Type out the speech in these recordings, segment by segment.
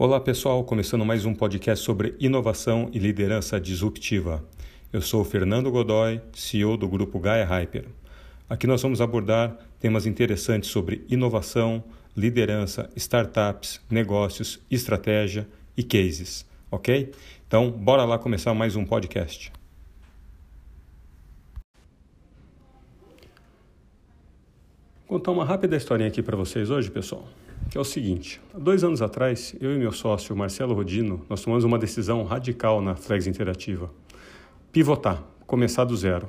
Olá pessoal, começando mais um podcast sobre inovação e liderança disruptiva. Eu sou Fernando Godoy, CEO do grupo Gaia Hyper. Aqui nós vamos abordar temas interessantes sobre inovação, liderança, startups, negócios, estratégia e cases, ok? Então, bora lá começar mais um podcast. Vou contar uma rápida historinha aqui para vocês hoje, pessoal que é o seguinte: há dois anos atrás, eu e meu sócio Marcelo Rodino, nós tomamos uma decisão radical na Flex Interativa: pivotar, começar do zero.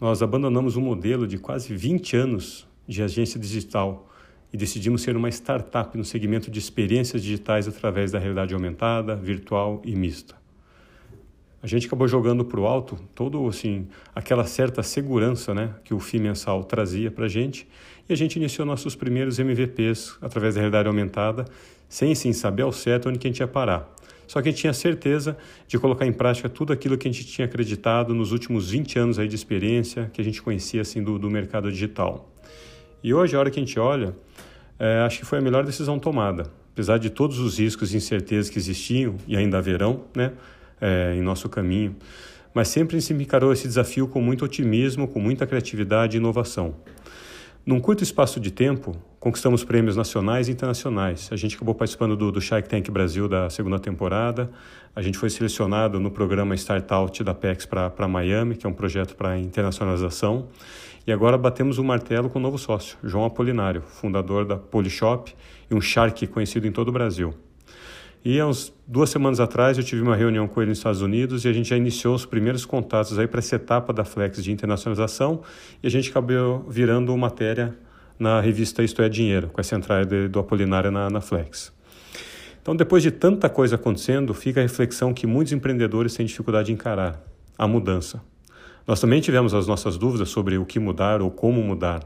Nós abandonamos um modelo de quase 20 anos de agência digital e decidimos ser uma startup no segmento de experiências digitais através da realidade aumentada, virtual e mista. A gente acabou jogando para o alto todo assim aquela certa segurança, né, que o FII mensal trazia para a gente e a gente iniciou nossos primeiros MVPs através da realidade aumentada, sem sim saber ao certo onde que a gente ia parar. Só que a gente tinha certeza de colocar em prática tudo aquilo que a gente tinha acreditado nos últimos 20 anos aí de experiência que a gente conhecia assim do, do mercado digital. E hoje, a hora que a gente olha, é, acho que foi a melhor decisão tomada. Apesar de todos os riscos e incertezas que existiam e ainda haverão né, é, em nosso caminho, mas sempre se encarou esse desafio com muito otimismo, com muita criatividade e inovação. Num curto espaço de tempo, conquistamos prêmios nacionais e internacionais. A gente acabou participando do, do Shark Tank Brasil da segunda temporada. A gente foi selecionado no programa Startout da PEX para Miami, que é um projeto para internacionalização. E agora batemos o martelo com o um novo sócio, João Apolinário, fundador da Polishop e um Shark conhecido em todo o Brasil. E há uns duas semanas atrás eu tive uma reunião com ele nos Estados Unidos e a gente já iniciou os primeiros contatos aí para essa etapa da Flex de internacionalização e a gente acabou virando matéria na revista Isto é Dinheiro, com essa entrada do Apolinário na, na Flex. Então, depois de tanta coisa acontecendo, fica a reflexão que muitos empreendedores têm dificuldade de encarar a mudança. Nós também tivemos as nossas dúvidas sobre o que mudar ou como mudar.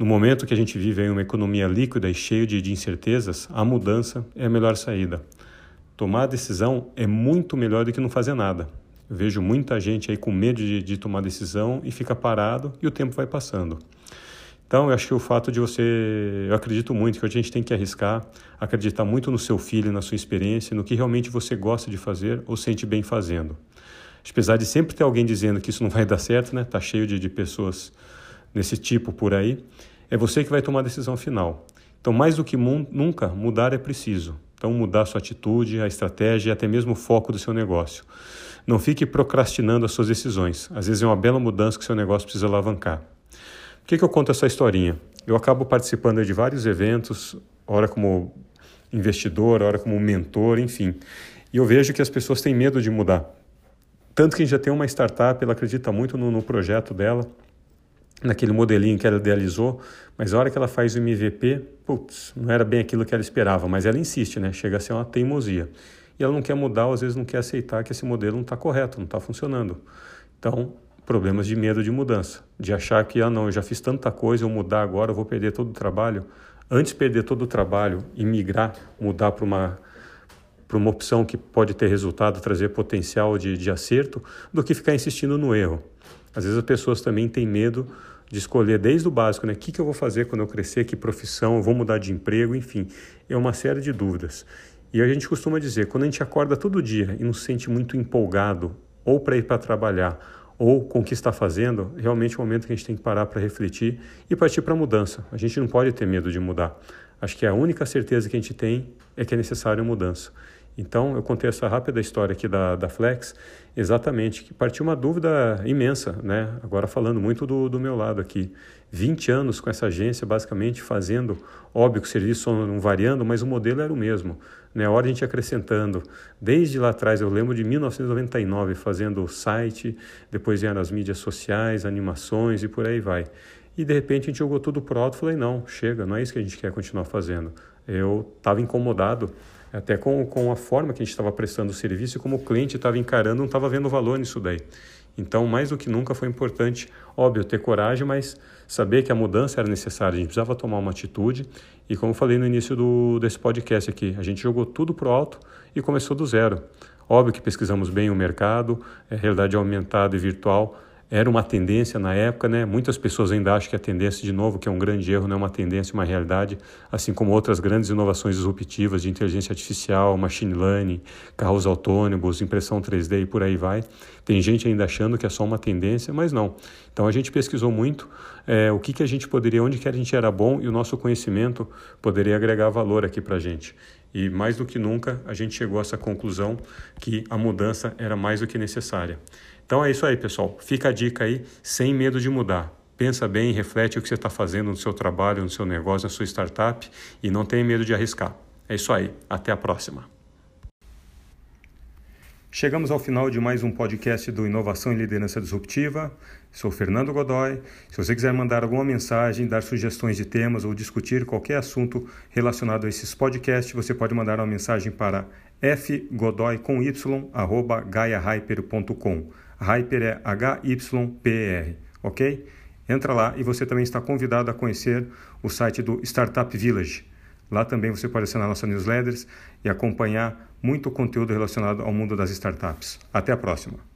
No momento que a gente vive em uma economia líquida e cheia de, de incertezas, a mudança é a melhor saída. Tomar decisão é muito melhor do que não fazer nada. Eu vejo muita gente aí com medo de, de tomar decisão e fica parado e o tempo vai passando. Então, eu acho que o fato de você. Eu acredito muito que a gente tem que arriscar, acreditar muito no seu filho, na sua experiência, no que realmente você gosta de fazer ou sente bem fazendo. Apesar de sempre ter alguém dizendo que isso não vai dar certo, né? Tá cheio de, de pessoas nesse tipo por aí é você que vai tomar a decisão final. Então, mais do que nunca, mudar é preciso. Então, mudar sua atitude, a estratégia e até mesmo o foco do seu negócio. Não fique procrastinando as suas decisões. Às vezes é uma bela mudança que seu negócio precisa alavancar. Por que, que eu conto essa historinha? Eu acabo participando de vários eventos, ora como investidor, ora como mentor, enfim. E eu vejo que as pessoas têm medo de mudar. Tanto que a gente já tem uma startup, ela acredita muito no, no projeto dela, naquele modelinho que ela idealizou, mas a hora que ela faz o MVP, putz, não era bem aquilo que ela esperava, mas ela insiste, né? Chega a ser uma teimosia. E ela não quer mudar, ou às vezes não quer aceitar que esse modelo não está correto, não está funcionando. Então, problemas de medo de mudança, de achar que, ah, não, eu já fiz tanta coisa, eu mudar agora, eu vou perder todo o trabalho. Antes de perder todo o trabalho e migrar, mudar para uma para uma opção que pode ter resultado, trazer potencial de, de acerto, do que ficar insistindo no erro. Às vezes as pessoas também têm medo de escolher desde o básico, né? O que, que eu vou fazer quando eu crescer, que profissão, eu vou mudar de emprego, enfim. É uma série de dúvidas. E a gente costuma dizer, quando a gente acorda todo dia e não se sente muito empolgado, ou para ir para trabalhar, ou com o que está fazendo, realmente é o momento que a gente tem que parar para refletir e partir para a mudança. A gente não pode ter medo de mudar. Acho que a única certeza que a gente tem é que é necessária mudança. Então, eu contei essa rápida história aqui da, da Flex, exatamente, que partiu uma dúvida imensa, né? Agora falando muito do, do meu lado aqui. 20 anos com essa agência, basicamente fazendo, óbvio que os serviços não variando, mas o modelo era o mesmo. Né? A hora a gente acrescentando. Desde lá atrás, eu lembro de 1999, fazendo site, depois vieram as mídias sociais, animações e por aí vai. E de repente a gente jogou tudo pro alto e falei, não, chega, não é isso que a gente quer continuar fazendo. Eu estava incomodado até com, com a forma que a gente estava prestando o serviço e como o cliente estava encarando, não estava vendo valor nisso daí. Então, mais do que nunca foi importante, óbvio, ter coragem, mas saber que a mudança era necessária, a gente precisava tomar uma atitude. E como eu falei no início do, desse podcast aqui, a gente jogou tudo para o alto e começou do zero. Óbvio que pesquisamos bem o mercado, é, realidade aumentada e virtual era uma tendência na época, né? Muitas pessoas ainda acham que a tendência, de novo, que é um grande erro, não é uma tendência, uma realidade, assim como outras grandes inovações disruptivas de inteligência artificial, machine learning, carros autônomos, impressão 3D e por aí vai. Tem gente ainda achando que é só uma tendência, mas não. Então a gente pesquisou muito é, o que, que a gente poderia, onde que a gente era bom e o nosso conhecimento poderia agregar valor aqui para a gente. E mais do que nunca a gente chegou a essa conclusão que a mudança era mais do que necessária. Então é isso aí, pessoal. Fica a dica aí, sem medo de mudar. Pensa bem, reflete o que você está fazendo no seu trabalho, no seu negócio, na sua startup e não tenha medo de arriscar. É isso aí. Até a próxima. Chegamos ao final de mais um podcast do Inovação e Liderança Disruptiva. Sou Fernando Godoy. Se você quiser mandar alguma mensagem, dar sugestões de temas ou discutir qualquer assunto relacionado a esses podcasts, você pode mandar uma mensagem para fgodoy. Hyper é H-Y-P-E-R, ok? Entra lá e você também está convidado a conhecer o site do Startup Village. Lá também você pode assinar nossas newsletters e acompanhar muito conteúdo relacionado ao mundo das startups. Até a próxima!